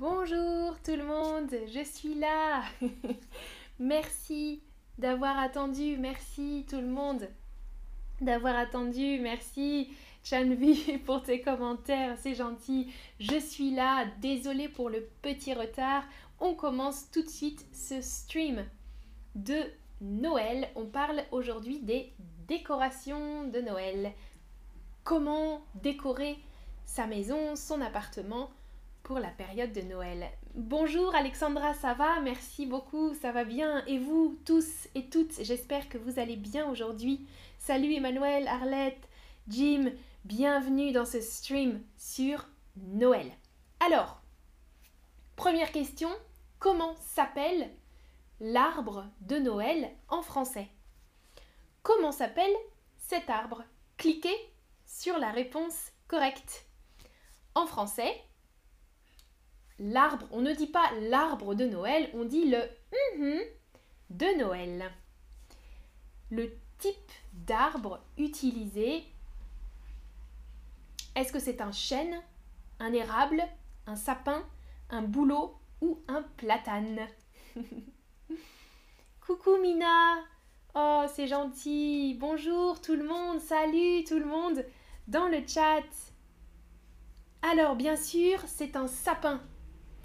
Bonjour tout le monde, je suis là. merci d'avoir attendu, merci tout le monde d'avoir attendu, merci Chanvi pour tes commentaires, c'est gentil. Je suis là, désolée pour le petit retard. On commence tout de suite ce stream de Noël. On parle aujourd'hui des décorations de Noël. Comment décorer sa maison, son appartement la période de Noël. Bonjour Alexandra, ça va? Merci beaucoup, ça va bien. Et vous tous et toutes, j'espère que vous allez bien aujourd'hui. Salut Emmanuel, Arlette, Jim, bienvenue dans ce stream sur Noël. Alors, première question, comment s'appelle l'arbre de Noël en français? Comment s'appelle cet arbre? Cliquez sur la réponse correcte. En français, l'arbre, on ne dit pas l'arbre de Noël, on dit le de Noël. Le type d'arbre utilisé, est-ce que c'est un chêne, un érable, un sapin, un bouleau ou un platane? Coucou Mina! Oh, c'est gentil! Bonjour tout le monde! Salut tout le monde! Dans le chat! Alors, bien sûr, c'est un sapin.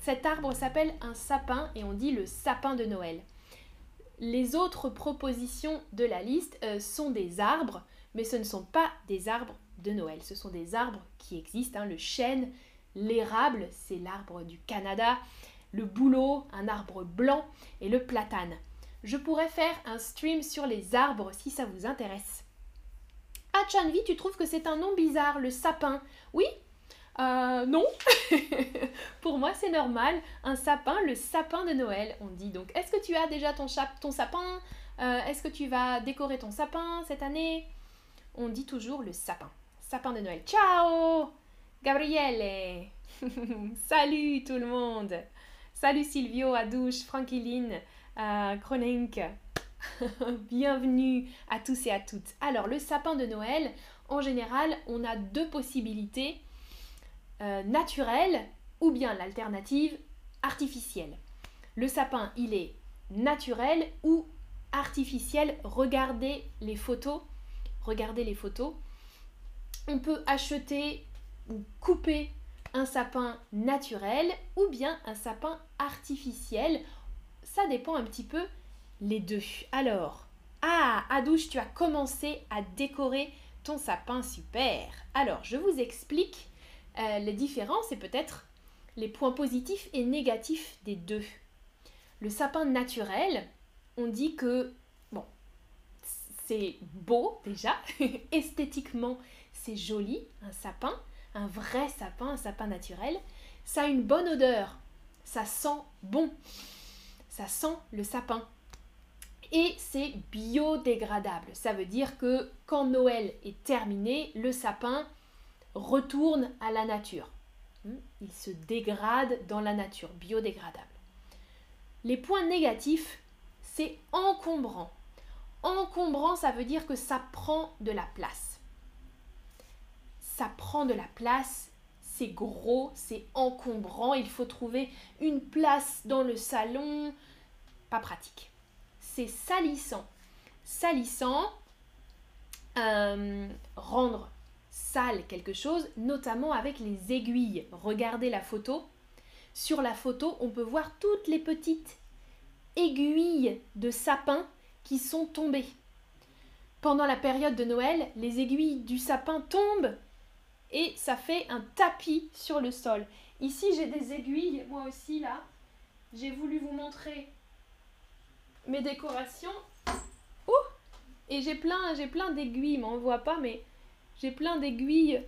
Cet arbre s'appelle un sapin et on dit le sapin de Noël. Les autres propositions de la liste euh, sont des arbres, mais ce ne sont pas des arbres de Noël. Ce sont des arbres qui existent. Hein. Le chêne, l'érable, c'est l'arbre du Canada, le bouleau, un arbre blanc, et le platane. Je pourrais faire un stream sur les arbres si ça vous intéresse. Ah, Chanvi, tu trouves que c'est un nom bizarre, le sapin? Oui euh, non, pour moi c'est normal. Un sapin, le sapin de Noël, on dit. Donc, est-ce que tu as déjà ton, sapin? Euh, Est-ce que tu vas décorer ton sapin cette année? On dit toujours le sapin. Sapin de Noël. Ciao Gabriele Salut tout le monde Salut Silvio, Adouche, Franquiline, euh, Bienvenue à tous et à toutes. Alors, le sapin de Noël, en général, on a deux possibilités euh, naturel ou bien l'alternative artificielle. Le sapin, il est naturel ou artificiel. Regardez les photos. Regardez les photos. On peut acheter ou couper un sapin naturel ou bien un sapin artificiel. Ça dépend un petit peu les deux. Alors, ah, Adouche, tu as commencé à décorer ton sapin super. Alors, je vous explique euh, les différences et peut-être les points positifs et négatifs des deux. Le sapin naturel, on dit que, bon, c'est beau déjà, esthétiquement c'est joli, un sapin, un vrai sapin, un sapin naturel. Ça a une bonne odeur, ça sent bon, ça sent le sapin. Et c'est biodégradable. Ça veut dire que quand Noël est terminé, le sapin retourne à la nature. Hmm? Il se dégrade dans la nature, biodégradable. Les points négatifs, c'est encombrant. Encombrant, ça veut dire que ça prend de la place. Ça prend de la place, c'est gros, c'est encombrant, il faut trouver une place dans le salon. Pas pratique. C'est salissant. Salissant, euh, rendre sale quelque chose, notamment avec les aiguilles. Regardez la photo. Sur la photo, on peut voir toutes les petites aiguilles de sapin qui sont tombées. Pendant la période de Noël, les aiguilles du sapin tombent et ça fait un tapis sur le sol. Ici, j'ai des aiguilles, moi aussi là. J'ai voulu vous montrer mes décorations. Ouh et j'ai plein, j'ai plein d'aiguilles, mais on ne voit pas, mais j'ai plein d'aiguilles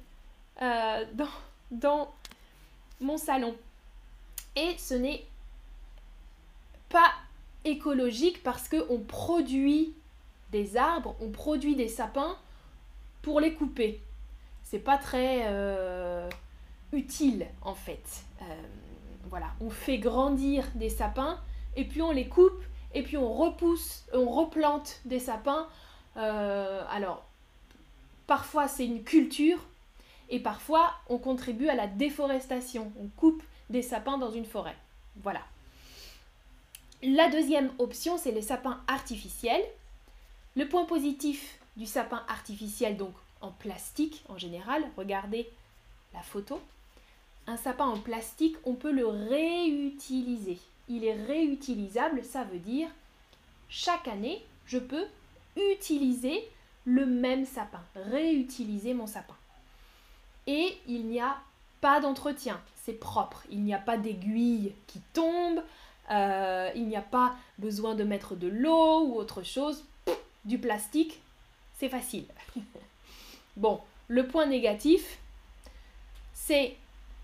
euh, dans, dans mon salon. Et ce n'est pas écologique parce qu'on produit des arbres, on produit des sapins pour les couper. C'est pas très euh, utile en fait. Euh, voilà, on fait grandir des sapins et puis on les coupe et puis on repousse, on replante des sapins. alors Parfois c'est une culture et parfois on contribue à la déforestation. On coupe des sapins dans une forêt. Voilà. La deuxième option, c'est les sapins artificiels. Le point positif du sapin artificiel, donc en plastique en général, regardez la photo. Un sapin en plastique, on peut le réutiliser. Il est réutilisable, ça veut dire chaque année, je peux utiliser le même sapin, réutiliser mon sapin. Et il n'y a pas d'entretien, c'est propre, il n'y a pas d'aiguille qui tombe, euh, il n'y a pas besoin de mettre de l'eau ou autre chose. Du plastique, c'est facile. bon, le point négatif, c'est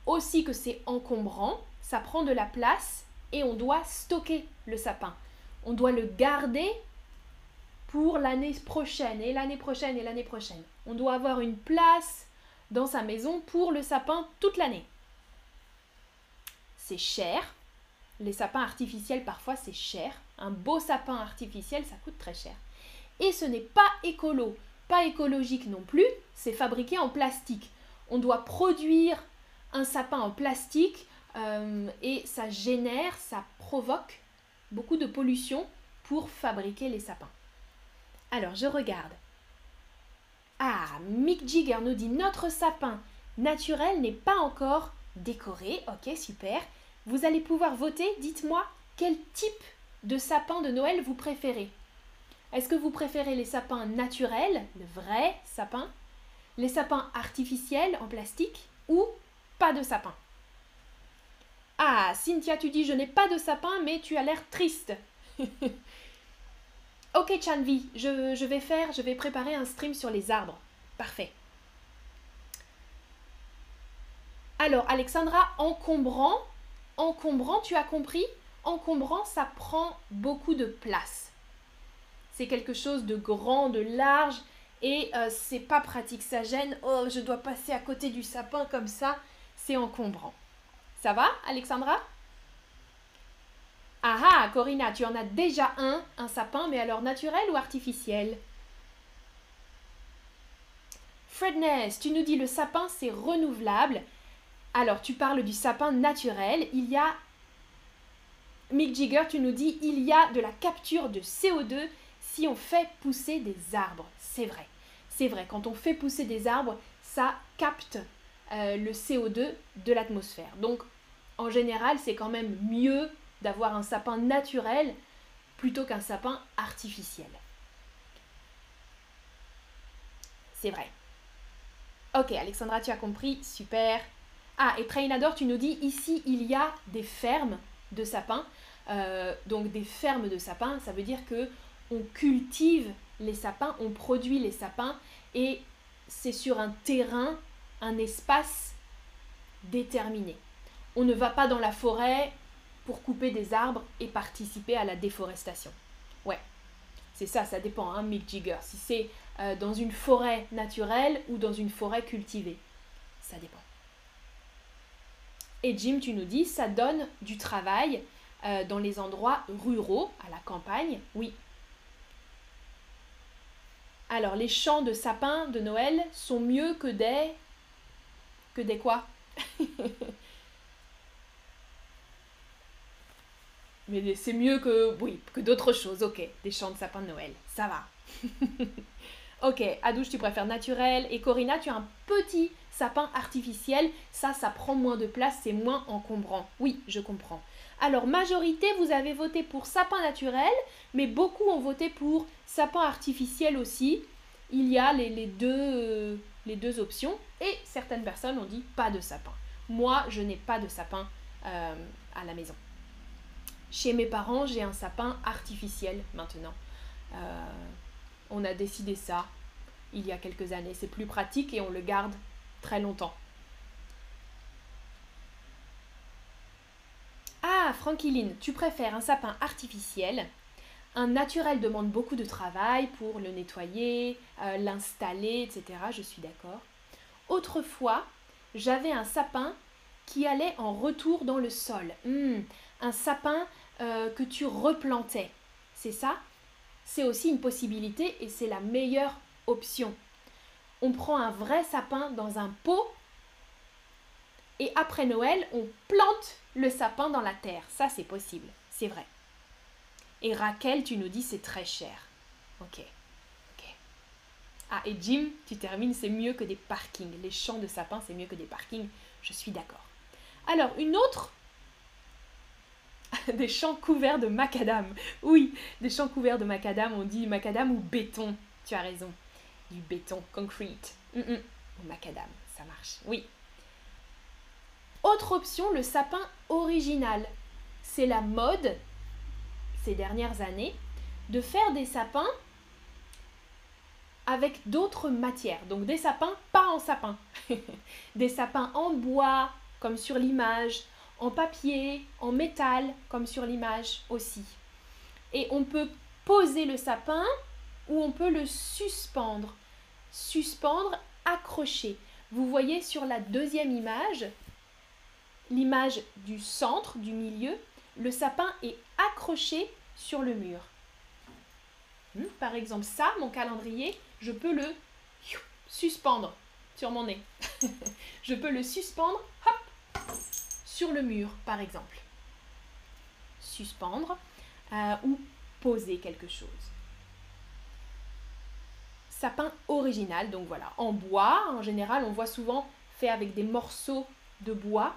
aussi que c'est encombrant, ça prend de la place et on doit stocker le sapin. On doit le garder pour l'année prochaine et l'année prochaine et l'année prochaine. On doit avoir une place dans sa maison pour le sapin toute l'année. C'est cher. Les sapins artificiels, parfois, c'est cher. Un beau sapin artificiel, ça coûte très cher. Et ce n'est pas écolo, pas écologique non plus, c'est fabriqué en plastique. On doit produire un sapin en plastique euh, et ça génère, ça provoque beaucoup de pollution pour fabriquer les sapins. Alors, je regarde. Ah, Mick Jigger nous dit notre sapin naturel n'est pas encore décoré. Ok, super. Vous allez pouvoir voter. Dites-moi quel type de sapin de Noël vous préférez? Est-ce que vous préférez les sapins naturels, le vrai sapin, les sapins artificiels en plastique ou pas de sapin? Ah, Cynthia, tu dis je n'ai pas de sapin, mais tu as l'air triste. ok, Chanvi, je, vais faire, je vais préparer un stream sur les arbres. Parfait. Alors, Alexandra, encombrant, encombrant, tu as compris? Encombrant, ça prend beaucoup de place. C'est quelque chose de grand, de large, et euh, c'est pas pratique, ça gêne. Oh, je dois passer à côté du sapin comme ça, c'est encombrant. Ça va, Alexandra? Ah ah, Corinna, tu en as déjà un, un sapin, mais alors naturel ou artificiel? Fredness, tu nous dis le sapin c'est renouvelable. Alors tu parles du sapin naturel. Il y a Mick Jigger, tu nous dis il y a de la capture de CO2 si on fait pousser des arbres. C'est vrai. C'est vrai, quand on fait pousser des arbres, ça capte euh, le CO2 de l'atmosphère. Donc en général, c'est quand même mieux d'avoir un sapin naturel plutôt qu'un sapin artificiel. C'est vrai. Ok, Alexandra, tu as compris, super. Ah, et Trainador, tu nous dis, ici, il y a des fermes de sapins. Euh, donc des fermes de sapins, ça veut dire que on cultive les sapins, on produit les sapins, et c'est sur un terrain, un espace déterminé. On ne va pas dans la forêt pour couper des arbres et participer à la déforestation. Ouais, c'est ça, ça dépend, hein, Mick Jigger. Si c'est euh, dans une forêt naturelle ou dans une forêt cultivée. Ça dépend. Et Jim, tu nous dis, ça donne du travail euh, dans les endroits ruraux, à la campagne, oui. Alors, les champs de sapins de Noël sont mieux que des... Que des quoi? Mais c'est mieux que... Oui, que d'autres choses, ok. Des champs de sapins de Noël, ça va. Ok, Adouche, tu préfères naturel. Et Corinna, tu as un petit sapin artificiel. Ça, ça prend moins de place, c'est moins encombrant. Oui, je comprends. Alors, majorité, vous avez voté pour sapin naturel, mais beaucoup ont voté pour sapin artificiel aussi. Il y a les, deux, euh, les deux options. Et certaines personnes ont dit pas de sapin. Moi, je n'ai pas de sapin euh, à la maison. Chez mes parents, j'ai un sapin artificiel maintenant. Euh, on a décidé ça il y a quelques années. C'est plus pratique et on le garde très longtemps. Ah, Franquiline, tu préfères un sapin artificiel? Un naturel demande beaucoup de travail pour le nettoyer, euh, l'installer, etc. Je suis d'accord. Autrefois, j'avais un sapin qui allait en retour dans le sol. Hmm, un sapin euh, que tu replantais. C'est ça? C'est aussi une possibilité et c'est la meilleure option. On prend un vrai sapin dans un pot Et après Noël, on plante le sapin dans la terre. Ça, c'est possible, c'est vrai. Et Raquel, tu nous dis c'est très cher. Ok. Ok. Ah, et Jim, tu termines, c'est mieux que des parkings. Les champs de sapin, c'est mieux que des parkings. Je suis d'accord. Alors, une autre des champs couverts de macadam. Oui, des champs couverts de macadam, on dit macadam ou béton. Tu as raison. Du béton, concrete. Mm, mm. macadam, ça marche. Oui. Autre option, le sapin original. C'est la mode ces dernières années de faire des sapins avec d'autres matières. Donc des sapins pas en sapin. des sapins en bois, comme sur l'image, en papier, en métal, comme sur l'image aussi. Et on peut poser le sapin ou on peut le suspendre. Suspendre, accrocher. Vous voyez sur la deuxième image, l'image du centre, du milieu, le sapin est accroché sur le mur. Hmm, par exemple, ça, mon calendrier, je peux le suspendre sur mon nez. je peux le suspendre, hop, sur le mur, par exemple. Suspendre euh, ou poser quelque chose. Sapin original, donc voilà, en bois, en général, on voit souvent fait avec des morceaux de bois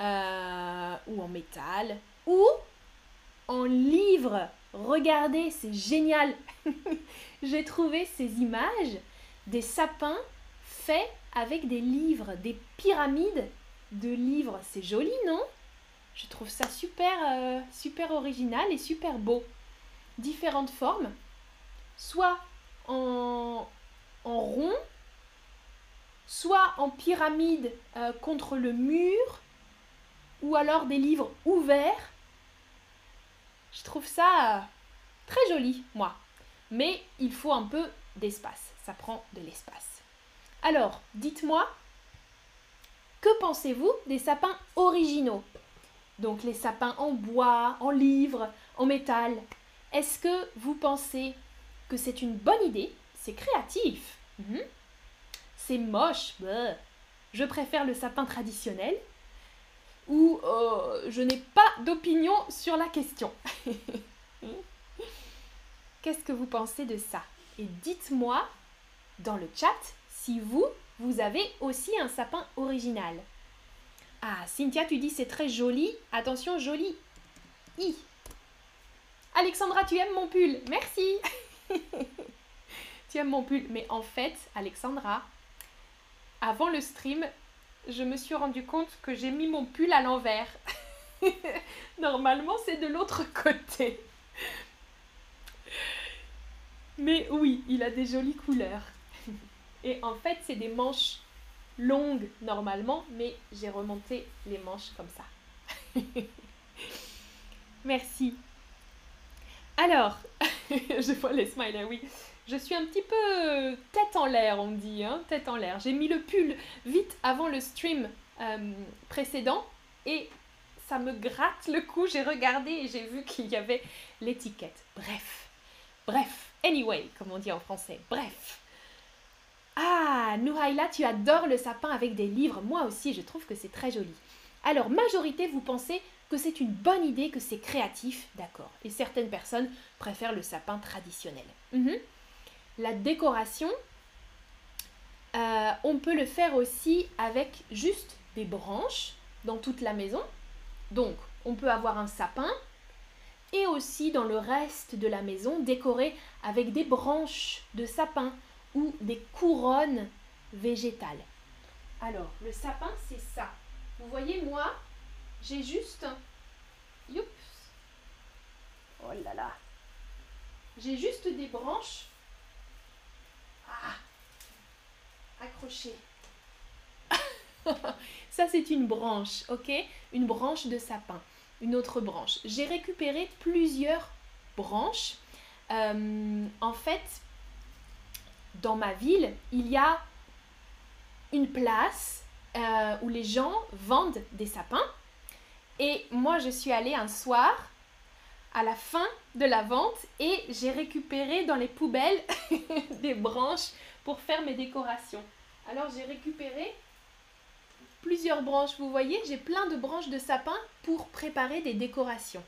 euh, ou en métal ou en livre. Regardez, c'est génial. J'ai trouvé ces images des sapins faits avec des livres, des pyramides de livres. C'est joli, non? Je trouve ça super, euh, super original et super beau. Différentes formes, soit en, en rond, soit en pyramide euh, contre le mur, ou alors des livres ouverts. Je trouve ça euh, très joli, moi. Mais il faut un peu d'espace. Ça prend de l'espace. Alors, dites-moi, que pensez-vous des sapins originaux? Donc les sapins en bois, en livre, en métal. Est-ce que vous pensez que c'est une bonne idée? C'est créatif. Mhm. C'est moche. Je préfère le sapin traditionnel. Ou euh, je n'ai pas d'opinion sur la question. Qu'est-ce que vous pensez de ça? Et dites-moi dans le chat si vous, vous avez aussi un sapin original. Ah, Cynthia, tu dis c'est très joli. Attention, joli. I. Alexandra, tu aimes mon pull. Merci. tu aimes mon pull. Mais en fait, Alexandra, avant le stream, je me suis rendu compte que j'ai mis mon pull à l'envers. Normalement, c'est de l'autre côté. Mais oui, il a des jolies couleurs. Et en fait, c'est des manches longues normalement, mais j'ai remonté les manches comme ça. Merci. Alors, je vois les smileys, oui. Je suis un petit peu tête en l'air, on dit, hein, tête en l'air. J'ai mis le pull vite avant le stream euh, précédent et ça me gratte le cou. J'ai regardé et j'ai vu qu'il y avait l'étiquette. Bref, bref, anyway, comme on dit en français, bref. Ah, Nouhaïla, tu adores le sapin avec des livres. Moi aussi, je trouve que c'est très joli. Alors, majorité, vous pensez que c'est une bonne idée, que c'est créatif, d'accord. Et certaines personnes préfèrent le sapin traditionnel. Mhm. La décoration, euh, on peut le faire aussi avec juste des branches dans toute la maison. Donc, on peut avoir un sapin et aussi dans le reste de la maison décoré avec des branches de sapin ou des couronnes végétales. Alors, le sapin, c'est ça. Vous voyez, moi, j'ai juste... Youps Oh là là J'ai juste des branches. Ah Accrochées. ça, c'est une branche, ok? Une branche de sapin. Une autre branche. J'ai récupéré plusieurs branches. Euh, en fait, dans ma ville, il y a une place euh, où les gens vendent des sapins. Et moi, je suis allée un soir à la fin de la vente et j'ai récupéré dans les poubelles des branches pour faire mes décorations. Alors j'ai récupéré plusieurs branches. Vous voyez, j'ai plein de branches de sapin pour préparer des décorations.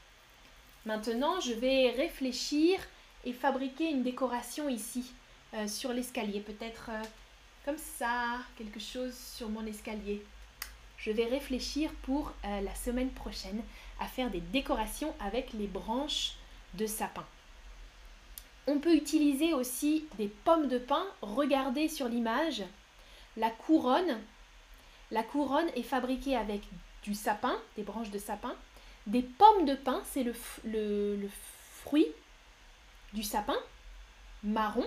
Maintenant, je vais réfléchir et fabriquer une décoration ici, euh, sur l'escalier. Peut-être euh, comme ça, quelque chose sur mon escalier. Je vais réfléchir pour euh, la semaine prochaine à faire des décorations avec les branches de sapin. On peut utiliser aussi des pommes de pin. Regardez sur l'image la couronne. La couronne est fabriquée avec du sapin, des branches de sapin. Des pommes de pin, c'est le, le, fruit du sapin marron.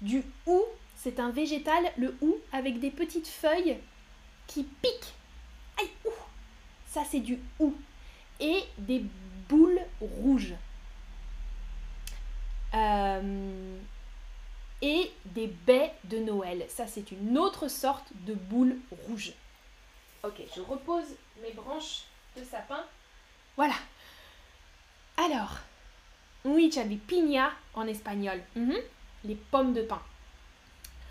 Du hou, c'est un végétal, le hou, avec des petites feuilles qui piquent. Aïe, ouh Ça, c'est du hou. Et des boules rouges. Euh, et des baies de Noël. Ça, c'est une autre sorte de boule rouge. Ok, je repose mes branches de sapin. Voilà. Alors, oui, j'avais piña en espagnol. Mhm. Les pommes de pin.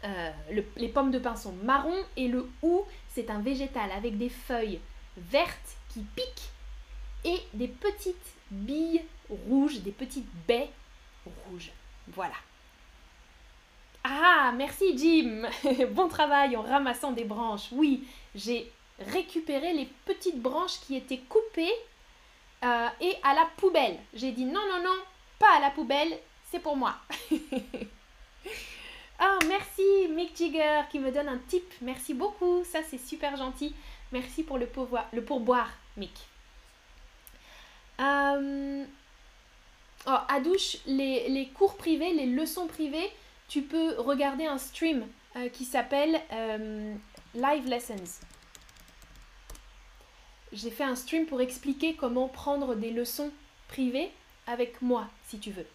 Euh, les pommes de pin sont marron et le hou, c'est un végétal avec des feuilles vertes qui piquent et des petites billes rouges, des petites baies rouges. Voilà. Ah, merci Jim. bon travail en ramassant des branches. Oui, j'ai récupéré les petites branches qui étaient coupées euh, et à la poubelle. J'ai dit non, non, non, pas à la poubelle, c'est pour moi. oh, merci Mick Jigger qui me donne un tip. Merci beaucoup, ça c'est super gentil. Merci pour le pourboire, Mick. Euh, oh, à douche, les, les cours privés, les leçons privées, tu peux regarder un stream euh, qui s'appelle euh, Live Lessons. J'ai fait un stream pour expliquer comment prendre des leçons privées avec moi, si tu veux.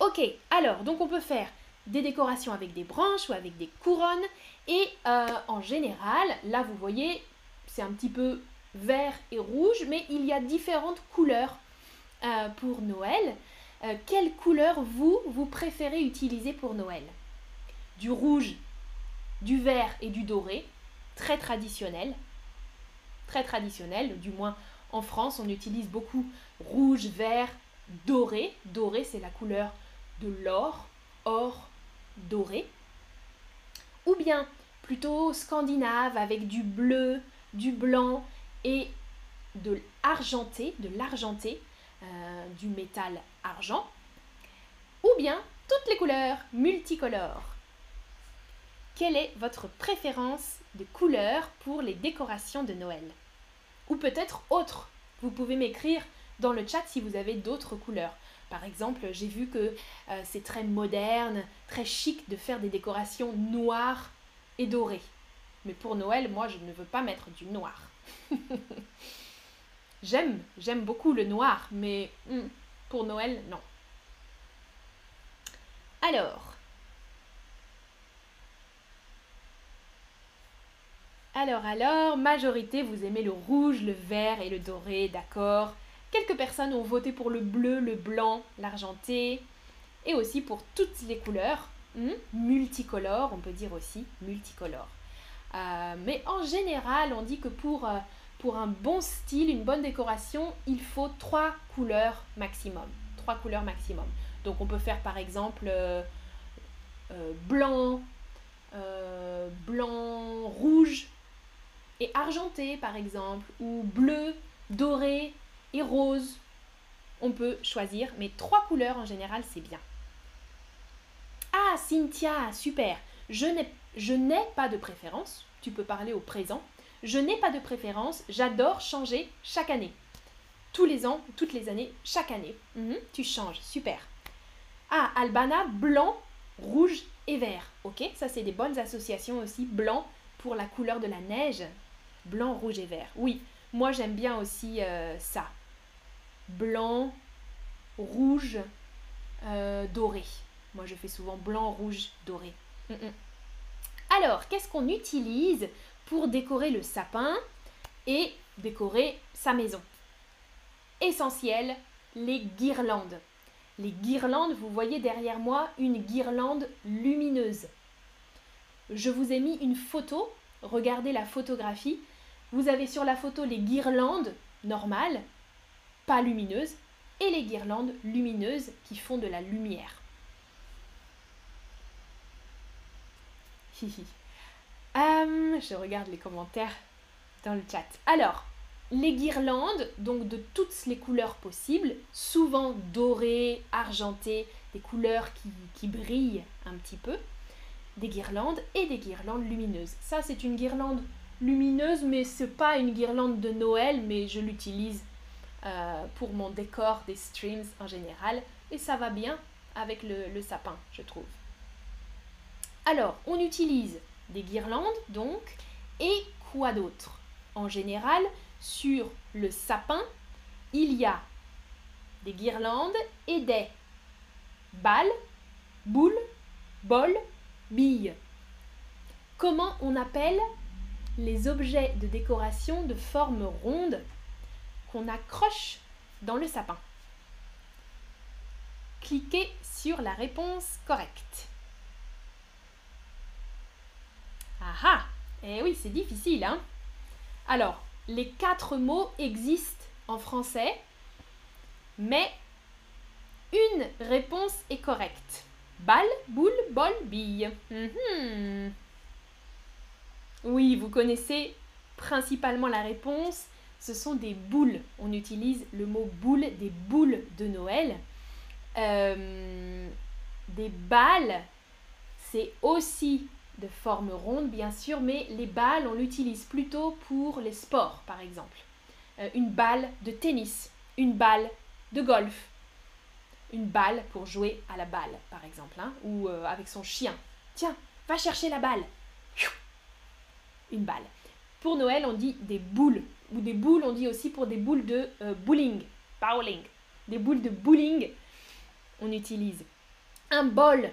Ok, alors, donc on peut faire des décorations avec des branches ou avec des couronnes. Et euh, en général, là vous voyez, c'est un petit peu vert et rouge, mais il y a différentes couleurs pour Noël. Euh, quelle couleur vous, vous préférez utiliser pour Noël? Du rouge, du vert et du doré, très traditionnel. Très traditionnel, du moins en France, on utilise beaucoup rouge, vert, doré. Doré, c'est la couleur de l'or, or, doré. Ou bien plutôt scandinave avec du bleu, du blanc et de l'argenté, de l'argenté, euh, du métal argent, ou bien toutes les couleurs multicolores. Quelle est votre préférence de couleur pour les décorations de Noël? Ou peut-être autre Vous pouvez m'écrire dans le chat si vous avez d'autres couleurs. Par exemple, j'ai vu que euh, c'est très moderne, très chic de faire des décorations noires et dorées. Mais pour Noël, moi, je ne veux pas mettre du noir. J'aime, j'aime beaucoup le noir, mais hmm, pour Noël, non. Alors. Alors, alors, majorité, vous aimez le rouge, le vert et le doré, d'accord? Quelques personnes ont voté pour le bleu, le blanc, l'argenté, et aussi pour toutes les couleurs, hmm, multicolores, on peut dire aussi multicolores. Euh, mais en général, on dit que pour euh, pour un bon style, une bonne décoration, il faut trois couleurs maximum. Trois couleurs maximum. Donc on peut faire par exemple euh, blanc, blanc, rouge et argenté par exemple, ou bleu, doré et rose. On peut choisir, mais trois couleurs en général c'est bien. Ah Cynthia, super. Je n'ai pas de préférence. Tu peux parler au présent. Je n'ai pas de préférence, j'adore changer chaque année. Tous les ans, toutes les années, chaque année. Mhm, tu changes, super. Ah, Albana, blanc, rouge et vert. Ok, ça c'est des bonnes associations aussi. Blanc pour la couleur de la neige. Blanc, rouge et vert. Oui, moi j'aime bien aussi euh, ça. Blanc, rouge, euh, doré. Moi je fais souvent blanc, rouge, doré. Mm, mm. Alors, qu'est-ce qu'on utilise pour décorer le sapin et décorer sa maison? Essentiel, les guirlandes. Les guirlandes, vous voyez derrière moi une guirlande lumineuse. Je vous ai mis une photo regardez la photographie. Vous avez sur la photo les guirlandes normales, pas lumineuses, et les guirlandes lumineuses qui font de la lumière. Euh, je regarde les commentaires dans le chat. Alors, les guirlandes, donc de toutes les couleurs possibles, souvent dorées, argentées, des couleurs qui, qui brillent un petit peu, des guirlandes et des guirlandes lumineuses. Ça, c'est une guirlande lumineuse, mais c'est pas une guirlande de Noël, mais je l'utilise euh, pour mon décor des streams en général, et ça va bien avec le, le sapin, je trouve. Alors, on utilise des guirlandes, donc, et quoi d'autre? En général, sur le sapin, il y a des guirlandes et des balles, boules, bols, billes. Comment on appelle les objets de décoration de forme ronde qu'on accroche dans le sapin Cliquez sur la réponse correcte. Ah ah Eh oui, c'est difficile, hein Alors, les quatre mots existent en français, mais une réponse est correcte. Balle, boule, bol, bille. Mhm. Oui, vous connaissez principalement la réponse. Ce sont des boules. On utilise le mot boule, des boules de Noël. Euh, des balles, c'est aussi de forme ronde, bien sûr, mais les balles, on l'utilise plutôt pour les sports, par exemple. Euh, une balle de tennis, une balle de golf, une balle pour jouer à la balle, par exemple, hein, ou euh, avec son chien. Tiens, va chercher la balle. Une balle. Pour Noël, on dit des boules, ou des boules, on dit aussi pour des boules de euh, bowling, bowling. Des boules de bowling, on utilise un bol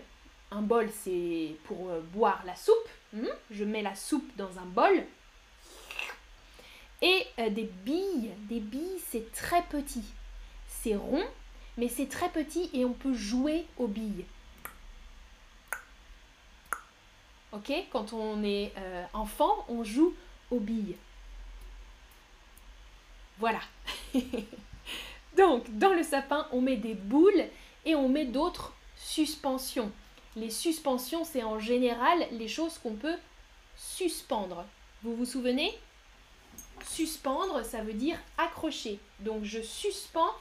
un bol, c'est pour euh, boire la soupe. Hmm? Je mets la soupe dans un bol. Et euh, des billes. Des billes, c'est très petit. C'est rond, mais c'est très petit et on peut jouer aux billes. Quand on est euh, enfant, on joue aux billes. Voilà. Donc, dans le sapin, on met des boules et on met d'autres suspensions. Les suspensions, c'est en général les choses qu'on peut suspendre. Vous vous souvenez? Suspendre, ça veut dire accrocher. Donc je suspends.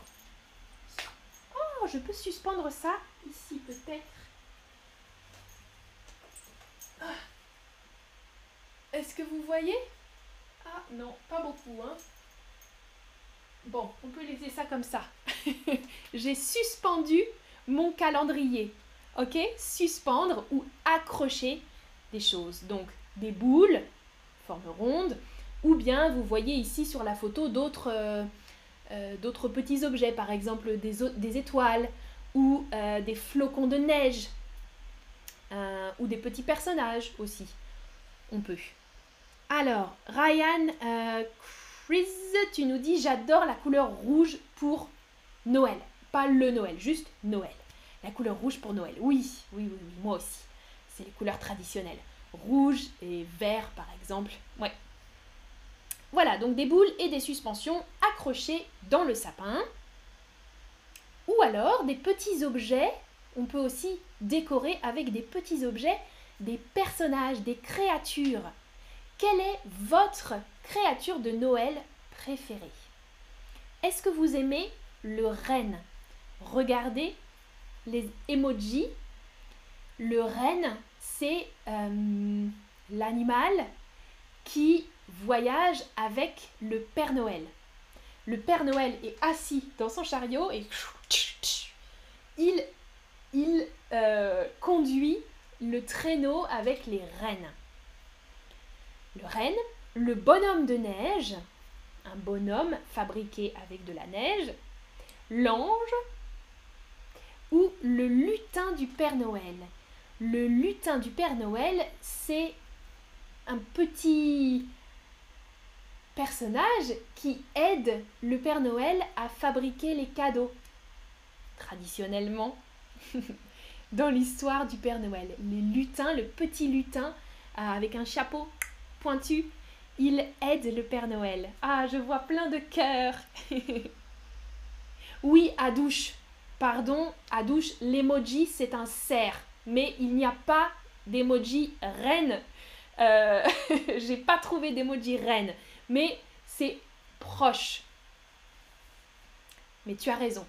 Oh, je peux suspendre ça ici peut-être. Ah. Est-ce que vous voyez? Ah non, pas beaucoup. Hein. Bon, on peut laisser ça comme ça. J'ai suspendu mon calendrier ok? Suspendre ou accrocher des choses. Donc des boules, forme ronde, ou bien vous voyez ici sur la photo d'autres euh, euh, petits objets, par exemple des, des étoiles ou euh, des flocons de neige ou des petits personnages aussi. On peut. Alors, Ryan, Chris, tu nous dis j'adore la couleur rouge pour Noël. Pas le Noël, juste Noël. La couleur rouge pour Noël. Oui, oui, oui, oui moi aussi. C'est les couleurs traditionnelles. Rouge et vert, par exemple. Ouais. Voilà, donc des boules et des suspensions accrochées dans le sapin. Ou alors des petits objets. On peut aussi décorer avec des petits objets des personnages, des créatures. Quelle est votre créature de Noël préférée? Est-ce que vous aimez le renne? Regardez les emojis, le renne, c'est euh, l'animal qui voyage avec le Père Noël. Le Père Noël est assis dans son chariot et il, il euh, conduit le traîneau avec les rennes. Le renne, le bonhomme de neige, un bonhomme fabriqué avec de la neige, l'ange, ou le lutin du Père Noël. Le lutin du Père Noël, c'est un petit personnage qui aide le Père Noël à fabriquer les cadeaux. Traditionnellement, dans l'histoire du Père Noël, les lutins, le petit lutin euh, avec un chapeau pointu. Il aide le Père Noël. Ah, je vois plein de cœurs. oui, à douche. Pardon, à douche, l'emoji c'est un cerf. Mais il n'y a pas d'emoji reine. Euh, J'ai pas trouvé d'emoji reine. Mais c'est proche. Mais tu as raison.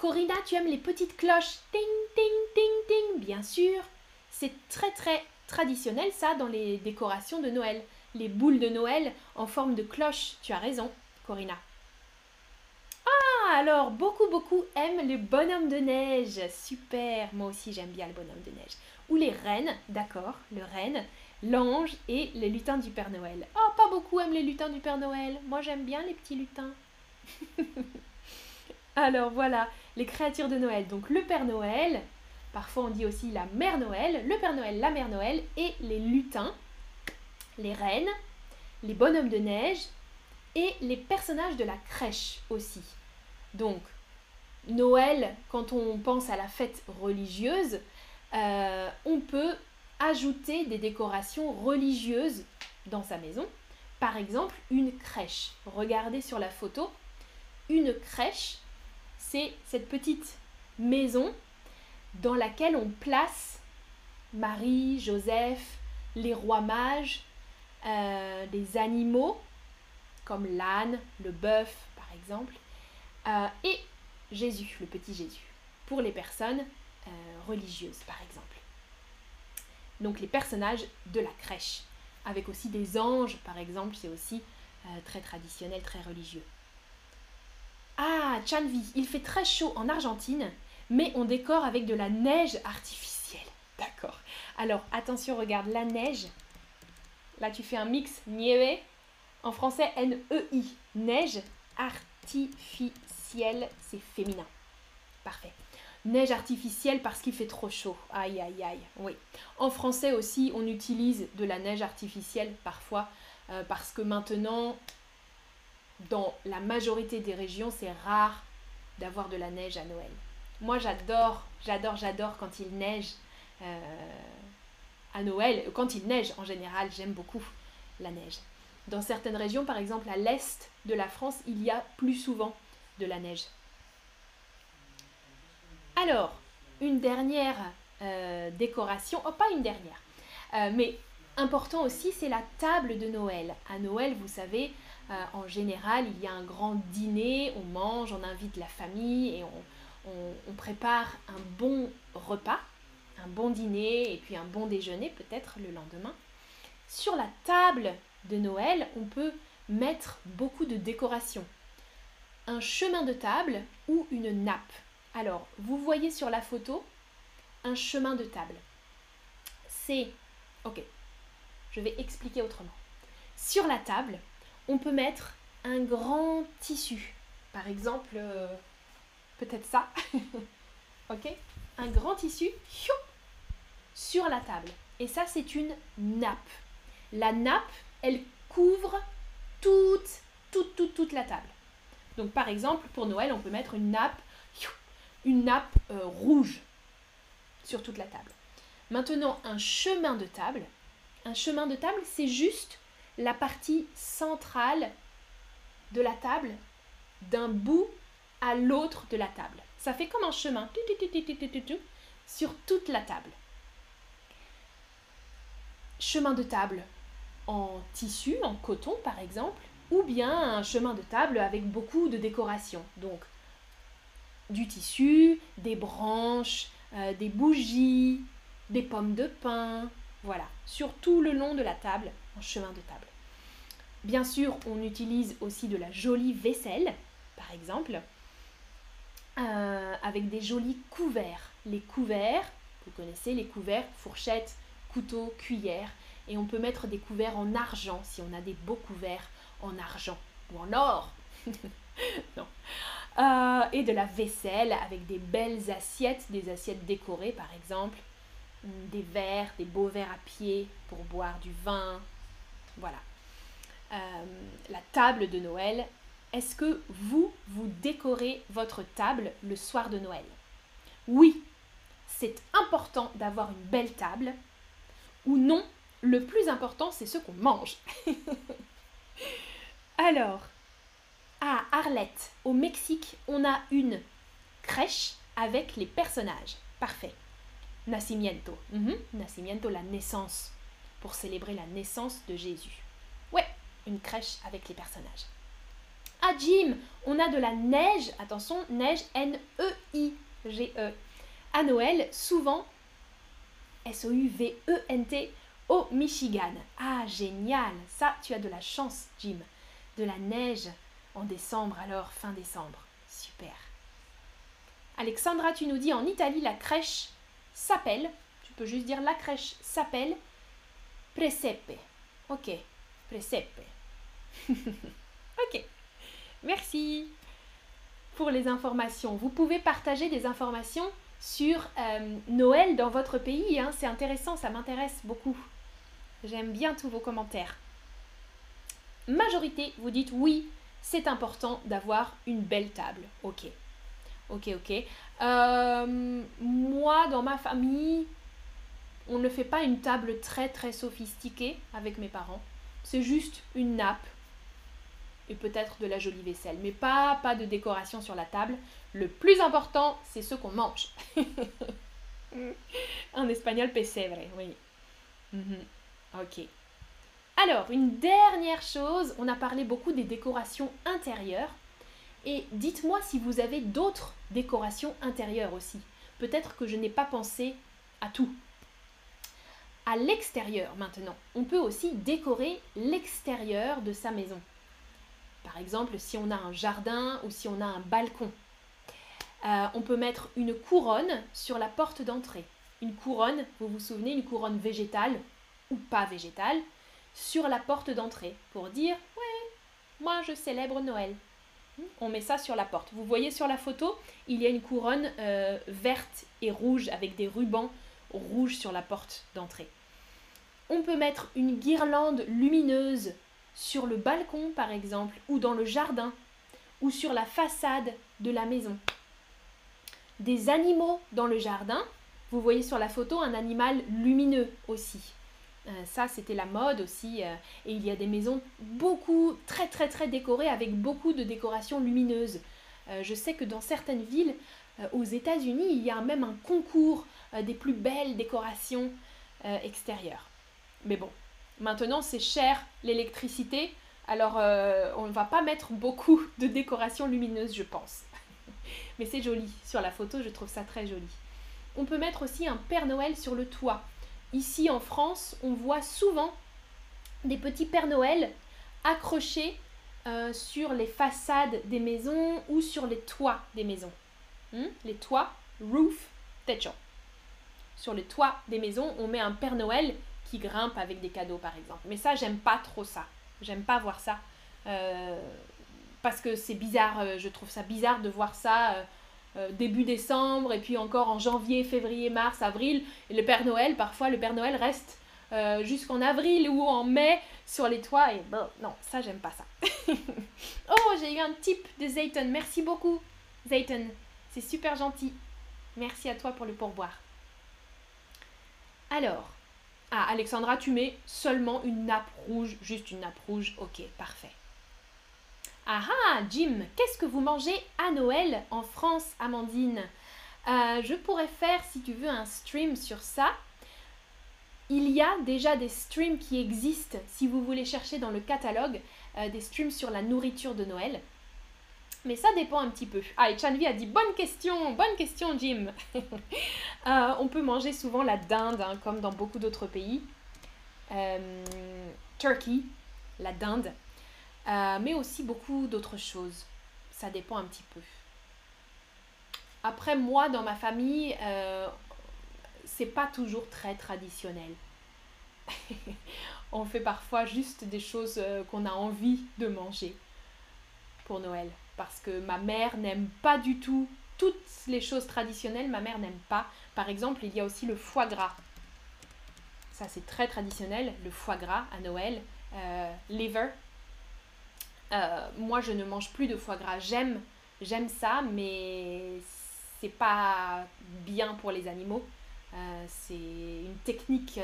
Corinna, tu aimes les petites cloches Ting, ting, ting, ting, bien sûr. C'est très, très traditionnel, ça, dans les décorations de Noël. Les boules de Noël en forme de cloche. Tu as raison, Corinna. Ah, alors, beaucoup, beaucoup aiment les bonhommes de neige. Super, moi aussi j'aime bien le bonhomme de neige. Ou les reines, d'accord, le renne, l'ange et les lutins du Père Noël. Oh, pas beaucoup aiment les lutins du Père Noël. Moi j'aime bien les petits lutins. Alors voilà, les créatures de Noël. Donc le Père Noël, parfois on dit aussi la Mère Noël, le Père Noël, la Mère Noël et les lutins, les reines, les bonhommes de neige et les personnages de la crèche aussi. Donc Noël, quand on pense à la fête religieuse, euh, on peut ajouter des décorations religieuses dans sa maison. Par exemple, une crèche. Regardez sur la photo. Une crèche, c'est cette petite maison dans laquelle on place Marie, Joseph, les rois mages, euh, des animaux comme l'âne, le bœuf par exemple, euh, et Jésus, le petit Jésus, pour les personnes euh, religieuses par exemple. Donc les personnages de la crèche, avec aussi des anges par exemple, c'est aussi très traditionnel, très religieux. Ah, Chanvi, il fait très chaud en Argentine, mais on décore avec de la neige artificielle. D'accord. Alors, attention, regarde, la neige. Là, tu fais un mix nieve. En français, N-E-I. Neige artificielle, c'est féminin. Parfait. Neige artificielle parce qu'il fait trop chaud. Aïe, aïe, aïe. Oui. En français aussi, on utilise de la neige artificielle parfois euh, parce que maintenant, dans la majorité des régions, c'est rare d'avoir de la neige à Noël. Moi, j'adore, j'adore, j'adore quand il neige euh, à Noël. Quand il neige, en général, j'aime beaucoup la neige. Dans certaines régions, par exemple à l'est de la France, il y a plus souvent de la neige. Alors, une dernière euh, décoration, oh pas une dernière, euh, mais important aussi, c'est la table de Noël. À Noël, vous savez, euh, en général, il y a un grand dîner, on mange, on invite la famille et on, prépare un bon repas, un bon dîner et puis un bon déjeuner peut-être le lendemain. Sur la table de Noël, on peut mettre beaucoup de décorations. Un chemin de table ou une nappe. Alors, vous voyez sur la photo un chemin de table. C'est... Ok, je vais expliquer autrement. Sur la table, on peut mettre un grand tissu. Par exemple, euh, peut-être ça. ok Un grand tissu sur la table. Et ça, c'est une nappe. La nappe, elle couvre toute, toute, toute, toute la table. Donc, par exemple, pour Noël, on peut mettre une nappe, une nappe euh, rouge sur toute la table. Maintenant, un chemin de table. Un chemin de table, c'est juste la partie centrale de la table d'un bout à l'autre de la table. Ça fait comme un chemin sur toute la table. Chemin de table en tissu, en coton par exemple, ou bien un chemin de table avec beaucoup de décoration. Donc du tissu, des branches, euh, des bougies, des pommes de pin, voilà, sur tout le long de la table, en chemin de table. Bien sûr, on utilise aussi de la jolie vaisselle, par exemple, euh, avec des jolis couverts. Les couverts, vous connaissez les couverts, fourchettes, couteaux, cuillères. Et on peut mettre des couverts en argent si on a des beaux couverts en argent ou en or. non. Euh, et de la vaisselle avec des belles assiettes, des assiettes décorées par exemple, des verres, des beaux verres à pied pour boire du vin. Voilà. Euh, la table de Noël, est-ce que vous, vous décorez votre table le soir de Noël? Oui, c'est important d'avoir une belle table ou non, le plus important, c'est ce qu'on mange. Alors, à Arlette, au Mexique, on a une crèche avec les personnages. Parfait. Nacimiento. Mhm. Nacimiento, la naissance. Pour célébrer la naissance de Jésus. Crèche avec les personnages. À Jim, on a de la neige. Attention, neige N-E-I-G-E. À Noël, souvent S-O-U-V-E-N-T au Michigan. Ah, génial Ça, tu as de la chance, Jim. De la neige en décembre, alors fin décembre. Super. Alexandra, tu nous dis en Italie, la crèche s'appelle, tu peux juste dire la crèche s'appelle Presepe. Ok, Presepe. ok, merci pour les informations. Vous pouvez partager des informations sur euh, Noël dans votre pays. Hein. C'est intéressant, ça m'intéresse beaucoup. J'aime bien tous vos commentaires. Majorité, vous dites oui, c'est important d'avoir une belle table. Ok. Ok, ok. Euh, moi, dans ma famille, on ne fait pas une table très très sophistiquée avec mes parents. C'est juste une nappe et peut-être de la jolie vaisselle, mais pas, pas de décoration sur la table. Le plus important, c'est ce qu'on mange. en espagnol, pesebre, oui. Mhm. Ok. Alors, une dernière chose, on a parlé beaucoup des décorations intérieures. Et dites-moi si vous avez d'autres décorations intérieures aussi. Peut-être que je n'ai pas pensé à tout. À l'extérieur maintenant, on peut aussi décorer l'extérieur de sa maison. Par exemple, si on a un jardin ou si on a un balcon. Euh, on peut mettre une couronne sur la porte d'entrée. Une couronne, vous vous souvenez, une couronne végétale ou pas végétale, sur la porte d'entrée pour dire Ouais, moi je célèbre Noël. On met ça sur la porte. Vous voyez sur la photo, il y a une couronne euh, verte et rouge avec des rubans rouges sur la porte d'entrée. On peut mettre une guirlande lumineuse sur le balcon par exemple, ou dans le jardin, ou sur la façade de la maison. Des animaux dans le jardin, vous voyez sur la photo un animal lumineux aussi. Euh, ça, c'était la mode aussi. Euh, et il y a des maisons beaucoup, très très très décorées avec beaucoup de décorations lumineuses. Euh, je sais que dans certaines villes aux États-Unis, il y a même un concours des plus belles décorations extérieures. Mais bon, Maintenant, c'est cher l'électricité, alors euh, on ne va pas mettre beaucoup de décorations lumineuses, je pense. Mais c'est joli. Sur la photo, je trouve ça très joli. On peut mettre aussi un Père Noël sur le toit. Ici en France, on voit souvent des petits Pères Noël accrochés euh, sur les façades des maisons ou sur les toits des maisons. Hmm? Les toits, roof, techo. Sur les toits des maisons, on met un Père Noël qui grimpe avec des cadeaux, par exemple. Mais ça, j'aime pas trop ça. J'aime pas voir ça. Euh, parce que c'est bizarre, euh, je trouve ça bizarre de voir ça euh, début décembre et puis encore en janvier, février, mars, avril. Et le Père Noël, parfois le Père Noël reste jusqu'en avril ou en mai sur les toits. Et bon, non, ça, j'aime pas ça. oh, j'ai eu un tip de Zayton. Merci beaucoup, Zayton. C'est super gentil. Merci à toi pour le pourboire. Alors, ah, Alexandra, tu mets seulement une nappe rouge, juste une nappe rouge. Ok, parfait. Ah ah, Jim, qu'est-ce que vous mangez à Noël en France, Amandine? Euh, Je pourrais faire, si tu veux, un stream sur ça. Il y a déjà des streams qui existent, si vous voulez chercher dans le catalogue, euh, des streams sur la nourriture de Noël. Mais ça dépend un petit peu. Ah, et Chanvi a dit bonne question, bonne question, Jim. Euh, on peut manger souvent la dinde, hein, comme dans beaucoup d'autres pays. Euh, turkey, la dinde. Euh, mais aussi beaucoup d'autres choses. Ça dépend un petit peu. Après, moi, dans ma famille, c'est pas toujours très traditionnel. on fait parfois juste des choses qu'on a envie de manger pour Noël parce que ma mère n'aime pas du tout toutes les choses traditionnelles, ma mère n'aime pas. Par exemple, il y a aussi le foie gras. Ça, c'est très traditionnel, le foie gras à Noël. Euh, liver. Euh, moi, je ne mange plus de foie gras. J'aime, j'aime ça, mais c'est pas bien pour les animaux. Euh, c'est une technique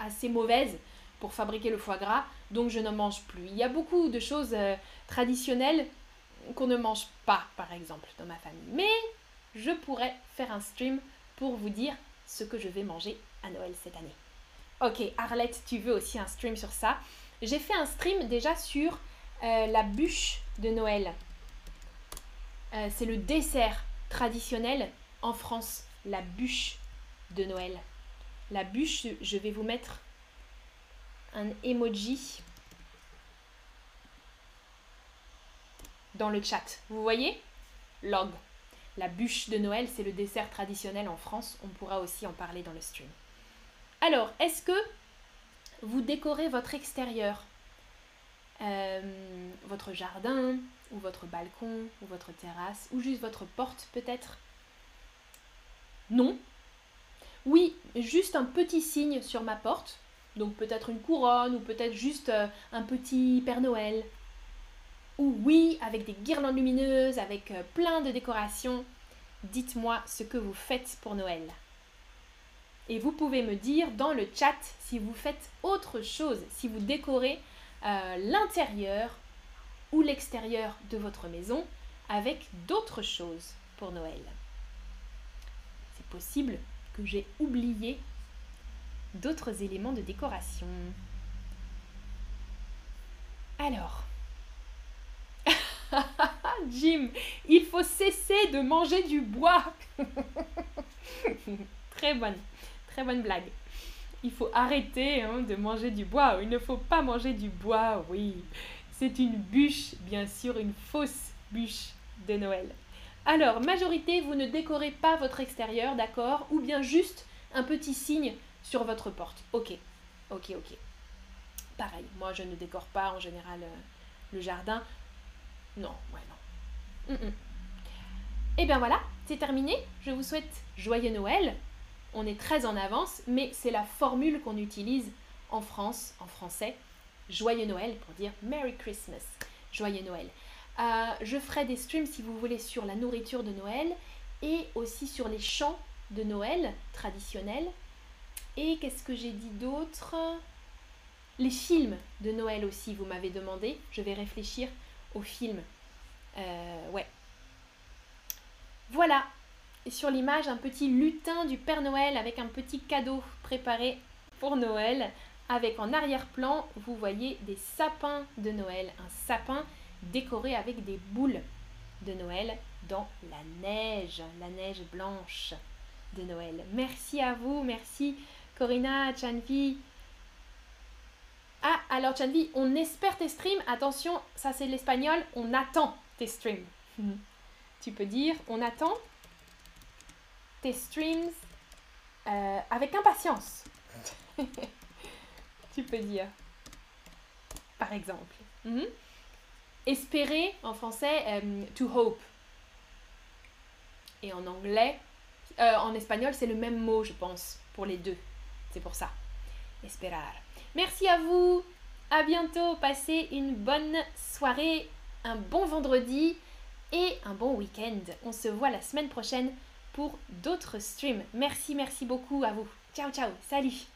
assez mauvaise pour fabriquer le foie gras, donc je n'en mange plus. Il y a beaucoup de choses euh, traditionnelles qu'on ne mange pas, par exemple, dans ma famille. Mais je pourrais faire un stream pour vous dire ce que je vais manger à Noël cette année. Ok, Arlette, tu veux aussi un stream sur ça? J'ai fait un stream déjà sur la bûche de Noël. c'est le dessert traditionnel en France, la bûche de Noël. La bûche, je vais vous mettre un emoji dans le chat. Vous voyez? Log. La bûche de Noël, c'est le dessert traditionnel en France. On pourra aussi en parler dans le stream. Alors, est-ce que vous décorez votre extérieur? Euh, Votre jardin, ou votre balcon, ou votre terrasse, ou juste votre porte peut-être? Non. Oui, juste un petit signe sur ma porte. Donc peut-être une couronne, ou peut-être juste euh, un petit Père Noël. Ou oui, avec des guirlandes lumineuses, avec euh, plein de décorations. Dites-moi ce que vous faites pour Noël. Et vous pouvez me dire dans le chat si vous faites autre chose, si vous décorez euh, l'intérieur ou l'extérieur de votre maison avec d'autres choses pour Noël. C'est possible que j'ai oublié d'autres éléments de décoration. Alors, Jim, il faut cesser de manger du bois. très bonne, très bonne blague. Il faut arrêter hein, de manger du bois. Il ne faut pas manger du bois, oui. C'est une bûche, bien sûr, une fausse bûche de Noël. Alors, majorité, vous ne décorez pas votre extérieur, d'accord? Ou bien juste un petit signe sur votre porte. Ok, ok, ok. Pareil, moi je ne décore pas en général euh, le jardin. Non, ouais, non. Et Eh bien voilà, c'est terminé. Je vous souhaite joyeux Noël. On est très en avance, mais c'est la formule qu'on utilise en France, en français, Joyeux Noël pour dire Merry Christmas, Joyeux Noël. Euh, je ferai des streams si vous voulez sur la nourriture de Noël et aussi sur les chants de Noël traditionnels. Et qu'est-ce que j'ai dit d'autre? Les films de Noël aussi, vous m'avez demandé. Je vais réfléchir aux films. Euh, ouais. Voilà. Sur l'image, un petit lutin du Père Noël avec un petit cadeau préparé pour Noël avec en arrière-plan, vous voyez des sapins de Noël, un sapin décoré avec des boules de Noël dans la neige, la neige blanche de Noël. Merci à vous, merci Corinna, Chanvi. Ah, alors Chanvi, on espère tes streams. Attention, ça c'est l'espagnol, on attend tes streams. tu peux dire, on attend tes streams euh, avec impatience. tu peux dire. Par exemple. Mhm. Espérer, en français, euh, to hope. Et en anglais, euh, en espagnol, c'est le même mot, je pense, pour les deux. C'est pour ça. Esperar. Merci à vous. À bientôt. Passez une bonne soirée, un bon vendredi et un bon week-end. On se voit la semaine prochaine pour d'autres streams. Merci, merci beaucoup à vous. Ciao, ciao. Salut.